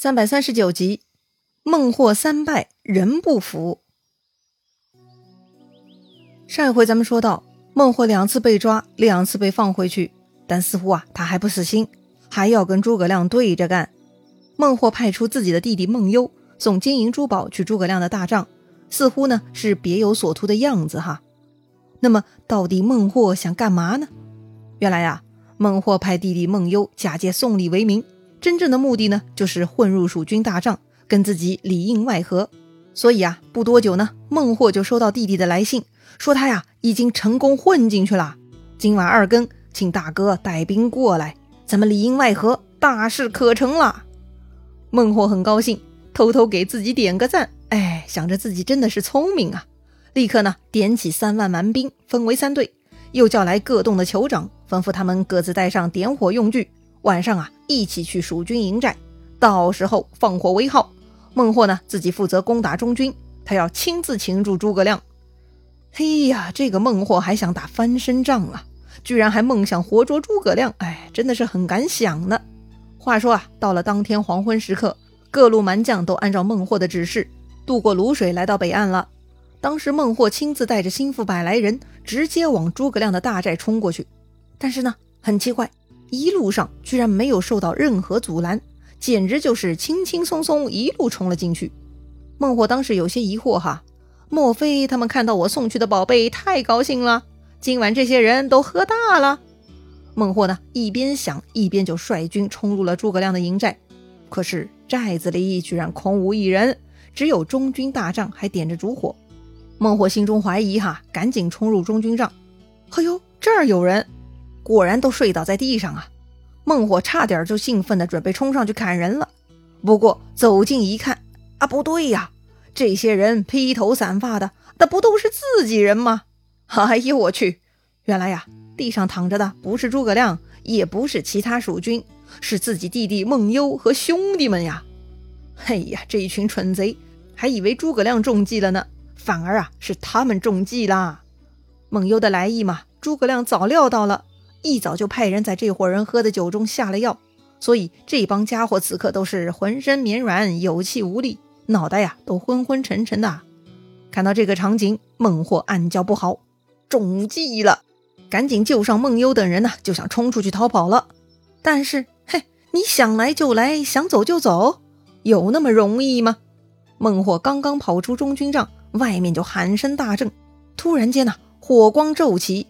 三百三十九集，孟获三败人不服。上一回咱们说到，孟获两次被抓，两次被放回去，但似乎啊他还不死心，还要跟诸葛亮对着干。孟获派出自己的弟弟孟优送金银珠宝去诸葛亮的大帐，似乎呢是别有所图的样子哈。那么到底孟获想干嘛呢？原来呀，孟获派弟弟孟优假借送礼为名。真正的目的呢，就是混入蜀军大帐，跟自己里应外合。所以啊，不多久呢，孟获就收到弟弟的来信，说他呀已经成功混进去了。今晚二更，请大哥带兵过来，咱们里应外合，大事可成了。孟获很高兴，偷偷给自己点个赞。哎，想着自己真的是聪明啊，立刻呢点起三万蛮兵，分为三队，又叫来各洞的酋长，吩咐他们各自带上点火用具。晚上啊，一起去蜀军营寨，到时候放火为号。孟获呢，自己负责攻打中军，他要亲自擒住诸葛亮。嘿呀，这个孟获还想打翻身仗啊，居然还梦想活捉诸葛亮，哎，真的是很敢想呢。话说啊，到了当天黄昏时刻，各路蛮将都按照孟获的指示，渡过泸水来到北岸了。当时孟获亲自带着心腹百来人，直接往诸葛亮的大寨冲过去。但是呢，很奇怪。一路上居然没有受到任何阻拦，简直就是轻轻松松一路冲了进去。孟获当时有些疑惑哈，莫非他们看到我送去的宝贝太高兴了，今晚这些人都喝大了？孟获呢一边想一边就率军冲入了诸葛亮的营寨，可是寨子里居然空无一人，只有中军大帐还点着烛火。孟获心中怀疑哈，赶紧冲入中军帐，哎呦，这儿有人。果然都睡倒在地上啊！孟获差点就兴奋的准备冲上去砍人了，不过走近一看，啊，不对呀，这些人披头散发的，那不都是自己人吗？哎呦我去！原来呀，地上躺着的不是诸葛亮，也不是其他蜀军，是自己弟弟孟优和兄弟们呀！哎呀，这一群蠢贼，还以为诸葛亮中计了呢，反而啊是他们中计啦！孟优的来意嘛，诸葛亮早料到了。一早就派人在这伙人喝的酒中下了药，所以这帮家伙此刻都是浑身绵软、有气无力，脑袋呀都昏昏沉沉的。看到这个场景，孟获暗叫不好，中计了！赶紧救上孟优等人呢，就想冲出去逃跑了。但是，嘿，你想来就来，想走就走，有那么容易吗？孟获刚刚跑出中军帐，外面就喊声大震，突然间呢，火光骤起。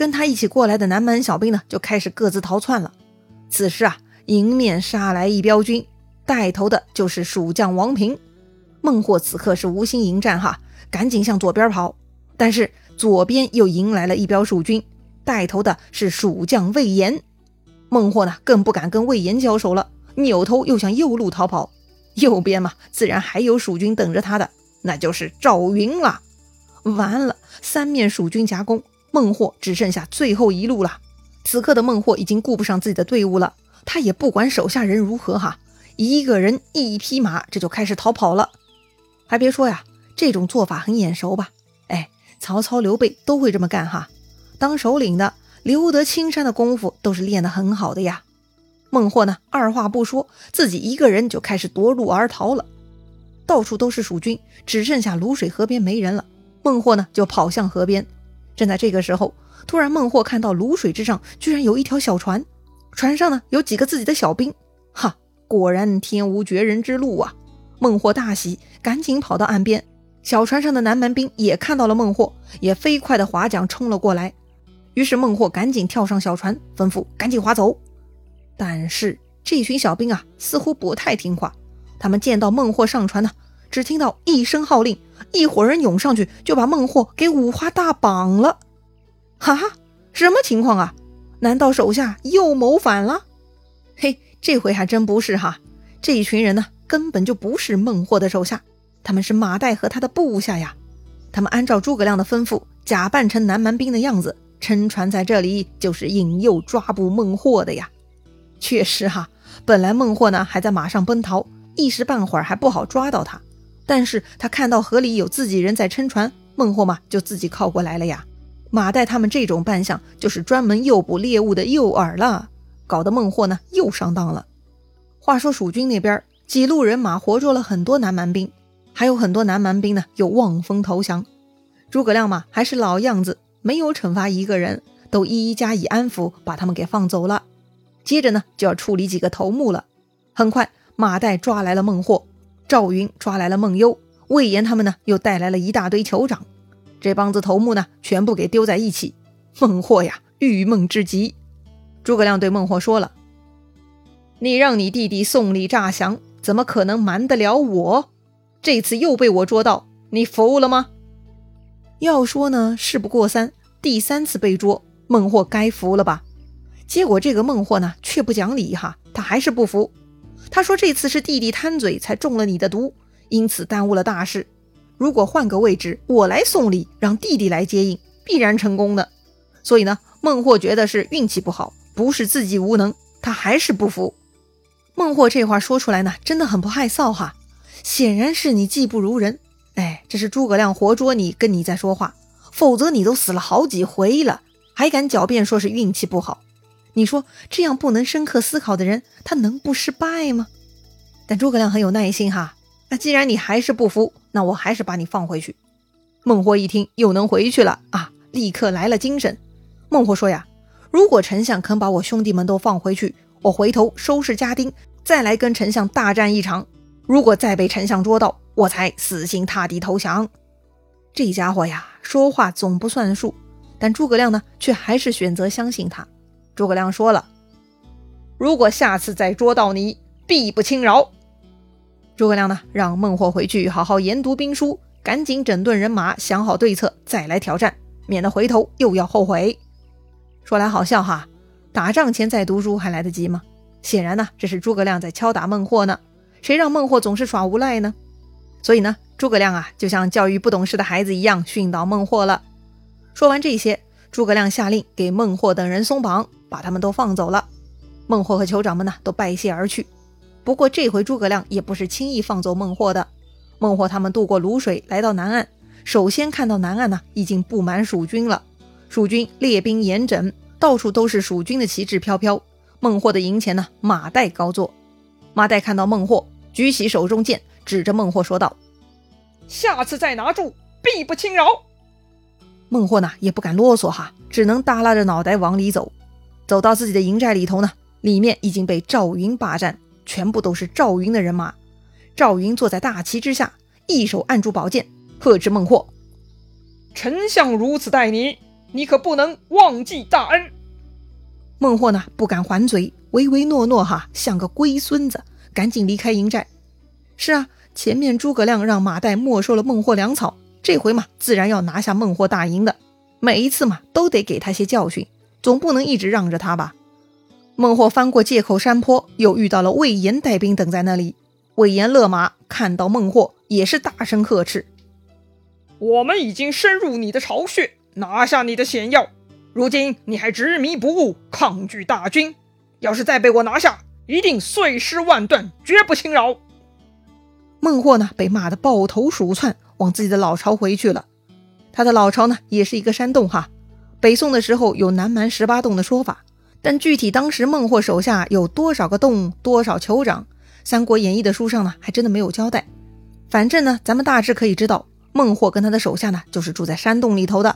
跟他一起过来的南蛮小兵呢，就开始各自逃窜了。此时啊，迎面杀来一彪军，带头的就是蜀将王平。孟获此刻是无心迎战哈，赶紧向左边跑。但是左边又迎来了一彪蜀军，带头的是蜀将魏延。孟获呢，更不敢跟魏延交手了，扭头又向右路逃跑。右边嘛，自然还有蜀军等着他的，那就是赵云了。完了，三面蜀军夹攻。孟获只剩下最后一路了。此刻的孟获已经顾不上自己的队伍了，他也不管手下人如何哈，一个人一匹马，这就开始逃跑了。还别说呀，这种做法很眼熟吧？哎，曹操、刘备都会这么干哈。当首领的留得青山的功夫都是练得很好的呀。孟获呢，二话不说，自己一个人就开始夺路而逃了。到处都是蜀军，只剩下泸水河边没人了。孟获呢，就跑向河边。正在这个时候，突然孟获看到泸水之上居然有一条小船，船上呢有几个自己的小兵。哈，果然天无绝人之路啊！孟获大喜，赶紧跑到岸边。小船上的南蛮兵也看到了孟获，也飞快的划桨冲了过来。于是孟获赶紧跳上小船，吩咐赶紧划走。但是这群小兵啊，似乎不太听话。他们见到孟获上船呢，只听到一声号令。一伙人涌上去，就把孟获给五花大绑了。哈哈，什么情况啊？难道手下又谋反了？嘿，这回还真不是哈。这一群人呢，根本就不是孟获的手下，他们是马岱和他的部下呀。他们按照诸葛亮的吩咐，假扮成南蛮兵的样子，乘船在这里，就是引诱抓捕孟获的呀。确实哈，本来孟获呢还在马上奔逃，一时半会儿还不好抓到他。但是他看到河里有自己人在撑船，孟获嘛就自己靠过来了呀。马岱他们这种扮相就是专门诱捕猎物的诱饵了，搞得孟获呢又上当了。话说蜀军那边几路人马活捉了很多南蛮兵，还有很多南蛮兵呢又望风投降。诸葛亮嘛还是老样子，没有惩罚一个人，都一一加以安抚，把他们给放走了。接着呢就要处理几个头目了。很快，马岱抓来了孟获，赵云抓来了孟优，魏延他们呢又带来了一大堆酋长。这帮子头目呢全部给丢在一起。孟获呀，郁闷至极。诸葛亮对孟获说了：“你让你弟弟送礼诈降，怎么可能瞒得了我？这次又被我捉到，你服了吗？”要说呢，事不过三，第三次被捉，孟获该服了吧？结果这个孟获呢，却不讲理哈，他还是不服。他说：“这次是弟弟贪嘴才中了你的毒，因此耽误了大事。如果换个位置，我来送礼，让弟弟来接应，必然成功的。”所以呢，孟获觉得是运气不好，不是自己无能，他还是不服。孟获这话说出来呢，真的很不害臊哈，显然是你技不如人。哎，这是诸葛亮活捉你，跟你在说话，否则你都死了好几回了，还敢狡辩说是运气不好？你说这样不能深刻思考的人，他能不失败吗？但诸葛亮很有耐心哈，那既然你还是不服，那我还是把你放回去。孟获一听又能回去了啊，立刻来了精神。孟获说呀，如果丞相肯把我兄弟们都放回去，我回头收拾家丁，再来跟丞相大战一场。如果再被丞相捉到，我才死心塌地投降。这家伙呀，说话总不算数，但诸葛亮呢，却还是选择相信他。诸葛亮说了：“如果下次再捉到你，必不轻饶。”诸葛亮呢，让孟获回去好好研读兵书，赶紧整顿人马，想好对策再来挑战，免得回头又要后悔。说来好笑哈，打仗前再读书还来得及吗？显然呢，这是诸葛亮在敲打孟获呢。谁让孟获总是耍无赖呢？所以呢，诸葛亮啊，就像教育不懂事的孩子一样训导孟获了。说完这些，诸葛亮下令给孟获等人松绑，把他们都放走了。孟获和酋长们呢，都拜谢而去。不过这回诸葛亮也不是轻易放走孟获的。孟获他们渡过泸水，来到南岸，首先看到南岸呢，已经布满蜀军了。蜀军列兵严整，到处都是蜀军的旗帜飘飘。孟获的营前呢，马岱高坐。马岱看到孟获，举起手中剑，指着孟获说道：“下次再拿住，必不轻饶。”孟获呢也不敢啰嗦哈，只能耷拉着脑袋往里走。走到自己的营寨里头呢，里面已经被赵云霸占，全部都是赵云的人马。赵云坐在大旗之下，一手按住宝剑，呵斥孟获：“丞相如此待你，你可不能忘记大恩。”孟获呢不敢还嘴，唯唯诺诺哈，像个龟孙子，赶紧离开营寨。是啊，前面诸葛亮让马岱没收了孟获粮草，这回嘛，自然要拿下孟获大营的。每一次嘛，都得给他些教训，总不能一直让着他吧。孟获翻过界口山坡，又遇到了魏延带兵等在那里。魏延勒马，看到孟获，也是大声呵斥：“我们已经深入你的巢穴，拿下你的险要。”如今你还执迷不悟，抗拒大军。要是再被我拿下，一定碎尸万段，绝不轻饶。孟获呢，被骂得抱头鼠窜，往自己的老巢回去了。他的老巢呢，也是一个山洞哈。北宋的时候有南蛮十八洞的说法，但具体当时孟获手下有多少个洞、多少酋长，《三国演义》的书上呢，还真的没有交代。反正呢，咱们大致可以知道，孟获跟他的手下呢，就是住在山洞里头的。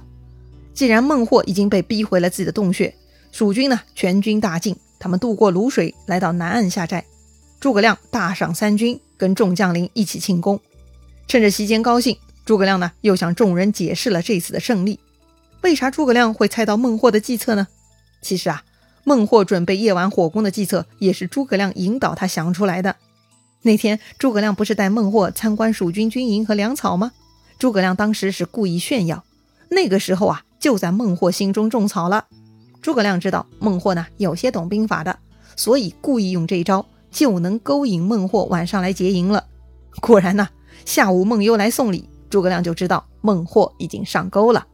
既然孟获已经被逼回了自己的洞穴，蜀军呢全军大进，他们渡过泸水，来到南岸下寨。诸葛亮大赏三军，跟众将领一起庆功。趁着席间高兴，诸葛亮呢又向众人解释了这次的胜利。为啥诸葛亮会猜到孟获的计策呢？其实啊，孟获准备夜晚火攻的计策也是诸葛亮引导他想出来的。那天诸葛亮不是带孟获参观蜀军军营和粮草吗？诸葛亮当时是故意炫耀。那个时候啊。就在孟获心中种草了。诸葛亮知道孟获呢有些懂兵法的，所以故意用这一招，就能勾引孟获晚上来劫营了。果然呢，下午孟优来送礼，诸葛亮就知道孟获已经上钩了。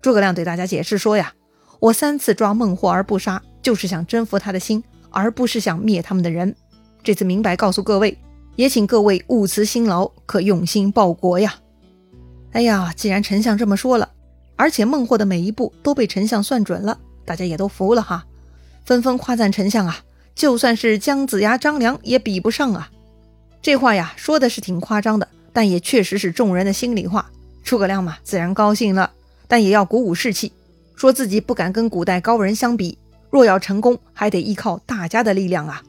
诸葛亮对大家解释说呀：“我三次抓孟获而不杀，就是想征服他的心，而不是想灭他们的人。这次明白告诉各位，也请各位勿辞辛劳，可用心报国呀。”哎呀，既然丞相这么说了。而且孟获的每一步都被丞相算准了，大家也都服了哈，纷纷夸赞丞相啊，就算是姜子牙、张良也比不上啊。这话呀，说的是挺夸张的，但也确实是众人的心里话。诸葛亮嘛，自然高兴了，但也要鼓舞士气，说自己不敢跟古代高人相比，若要成功，还得依靠大家的力量啊。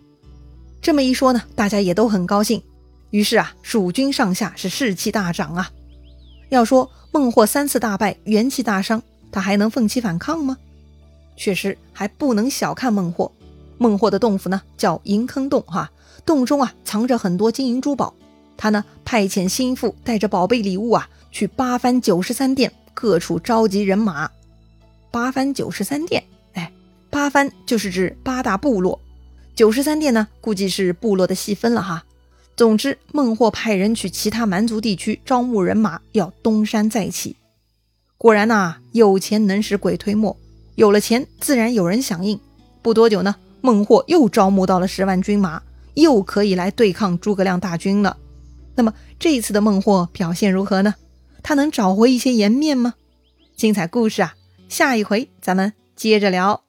这么一说呢，大家也都很高兴。于是啊，蜀军上下是士气大涨啊。要说孟获三次大败，元气大伤，他还能奋起反抗吗？确实还不能小看孟获。孟获的洞府呢，叫银坑洞哈，洞中啊藏着很多金银珠宝。他呢派遣心腹带着宝贝礼物啊，去八番九十三殿各处召集人马。八番九十三殿，哎，八番就是指八大部落，九十三殿呢，估计是部落的细分了哈。总之，孟获派人去其他蛮族地区招募人马，要东山再起。果然呐，有钱能使鬼推磨，有了钱，自然有人响应。不多久呢，孟获又招募到了十万军马，又可以来对抗诸葛亮大军了。那么这一次的孟获表现如何呢？他能找回一些颜面吗？精彩故事啊，下一回咱们接着聊。